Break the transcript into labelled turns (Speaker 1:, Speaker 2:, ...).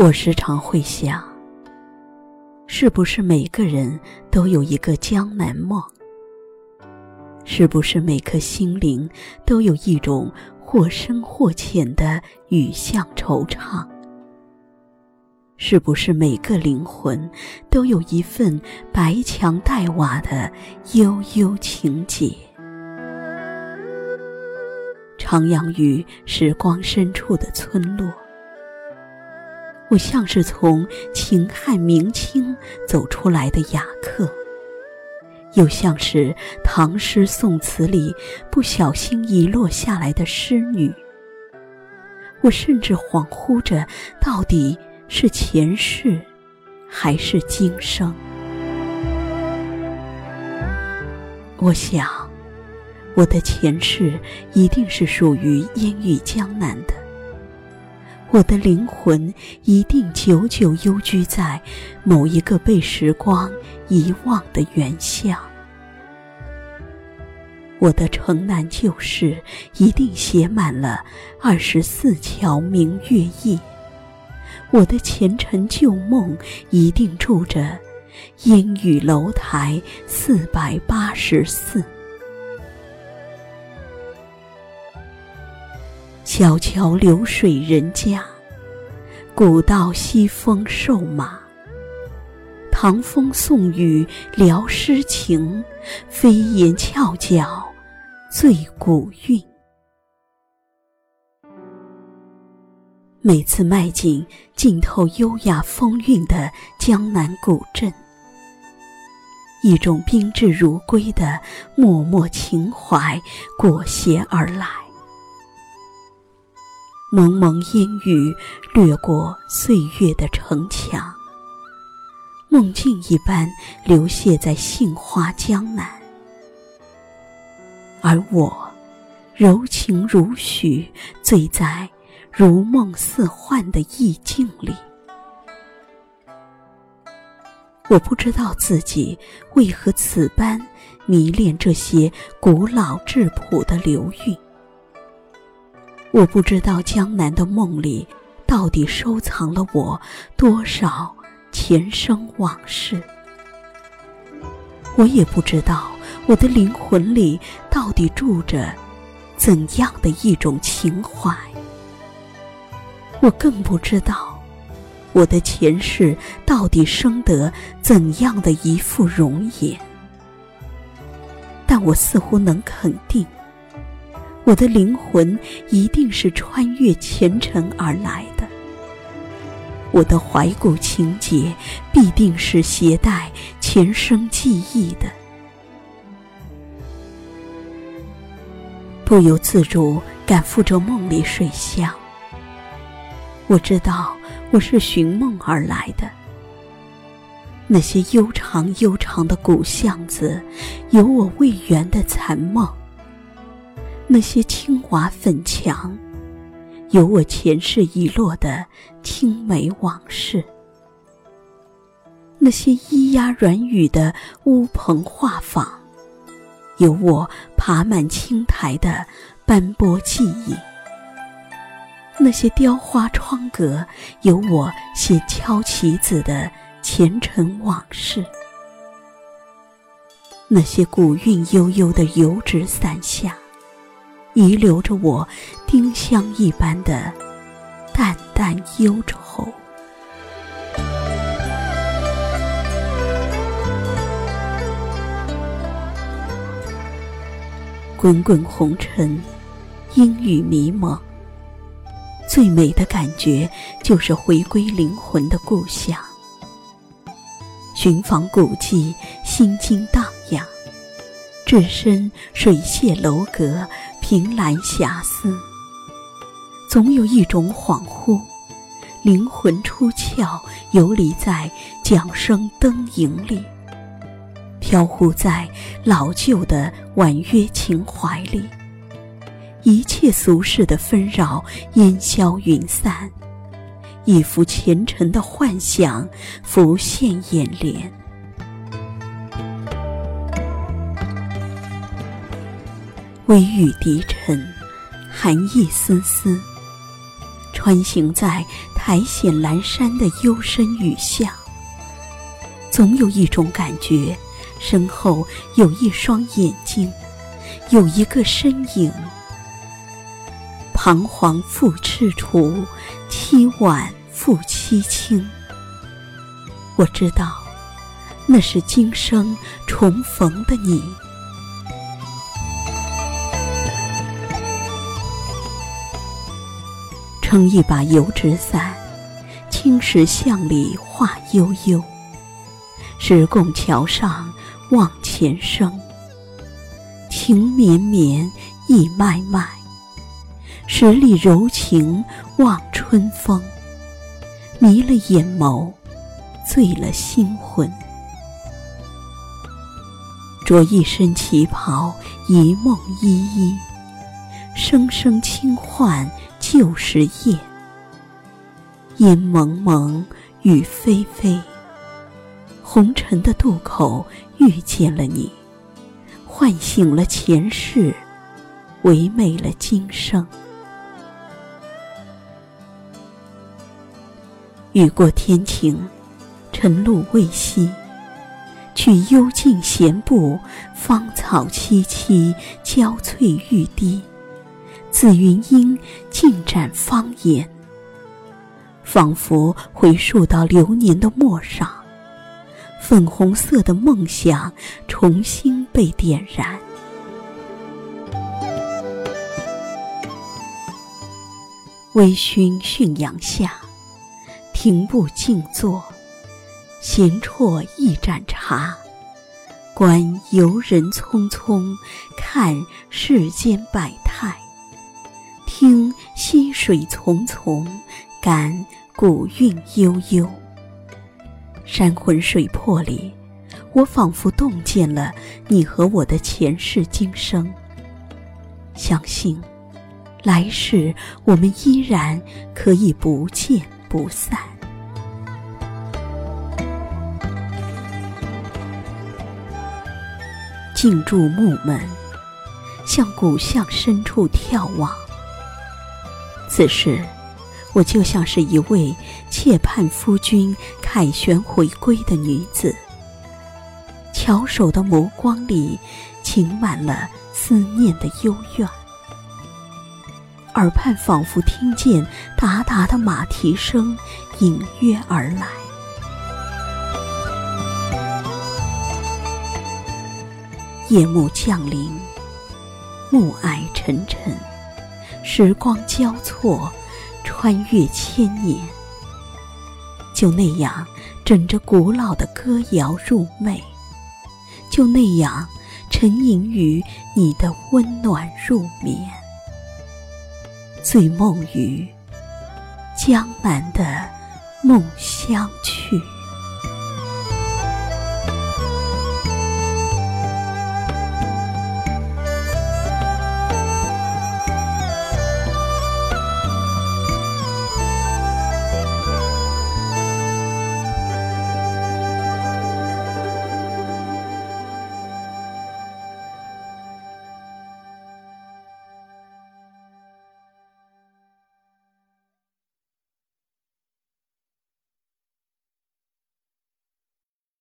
Speaker 1: 我时常会想，是不是每个人都有一个江南梦？是不是每颗心灵都有一种或深或浅的雨巷惆怅？是不是每个灵魂都有一份白墙黛瓦的悠悠情结？徜徉于时光深处的村落。我像是从秦汉明清走出来的雅客，又像是唐诗宋词里不小心遗落下来的诗女。我甚至恍惚着，到底是前世，还是今生？我想，我的前世一定是属于烟雨江南的。我的灵魂一定久久幽居在某一个被时光遗忘的原乡。我的城南旧事一定写满了二十四桥明月夜。我的前尘旧梦一定住着烟雨楼台四百八十四。小桥流水人家，古道西风瘦马。唐风宋雨聊诗情，飞檐翘角醉古韵。每次迈进浸透优雅风韵的江南古镇，一种宾至如归的脉脉情怀裹挟而来。蒙蒙烟雨掠过岁月的城墙，梦境一般流泻在杏花江南，而我柔情如许，醉在如梦似幻的意境里。我不知道自己为何此般迷恋这些古老质朴的流韵。我不知道江南的梦里，到底收藏了我多少前生往事。我也不知道我的灵魂里到底住着怎样的一种情怀。我更不知道我的前世到底生得怎样的一副容颜。但我似乎能肯定。我的灵魂一定是穿越前尘而来的，我的怀古情结必定是携带前生记忆的。不由自主赶赴着梦里水乡。我知道我是寻梦而来的，那些悠长悠长的古巷子，有我未圆的残梦。那些青瓦粉墙，有我前世遗落的青梅往事；那些咿呀软语的乌篷画舫，有我爬满青苔的斑驳记忆；那些雕花窗格，有我写敲棋子的前尘往事；那些古韵悠悠的油纸伞下。遗留着我丁香一般的淡淡忧愁。滚滚红尘，阴雨迷蒙。最美的感觉就是回归灵魂的故乡，寻访古迹，心经荡漾，置身水榭楼阁。凭栏遐思，总有一种恍惚，灵魂出窍，游离在桨声灯影里，飘忽在老旧的婉约情怀里，一切俗世的纷扰烟消云散，一幅前尘的幻想浮现眼帘。微雨低沉，寒意丝丝，穿行在苔藓阑珊的幽深雨巷，总有一种感觉，身后有一双眼睛，有一个身影。彷徨复踟蹰，凄婉复凄清。我知道，那是今生重逢的你。撑一把油纸伞，青石巷里话悠悠。石拱桥上望前生，情绵绵意脉脉。十里柔情望春风，迷了眼眸，醉了心魂。着一身旗袍，一梦依依，声声轻唤。旧时夜，烟蒙蒙，雨霏霏。红尘的渡口遇见了你，唤醒了前世，唯美了今生。雨过天晴，晨露未晞，去幽静闲步，芳草萋萋，娇翠欲滴。紫云英尽展芳颜，仿佛回溯到流年的陌上，粉红色的梦想重新被点燃。微醺驯阳下，停步静坐，闲啜一盏茶，观游人匆匆，看世间百态。听溪水淙淙，感古韵悠悠。山魂水魄里，我仿佛洞见了你和我的前世今生。相信，来世我们依然可以不见不散。静住木门，向古巷深处眺望。此时，我就像是一位切盼夫君凯旋回归的女子，巧手的眸光里噙满了思念的幽怨，耳畔仿佛听见达达的马蹄声隐约而来。夜幕降临，暮霭沉沉。时光交错，穿越千年，就那样枕着古老的歌谣入寐，就那样沉吟于你的温暖入眠，醉梦于江南的梦乡去。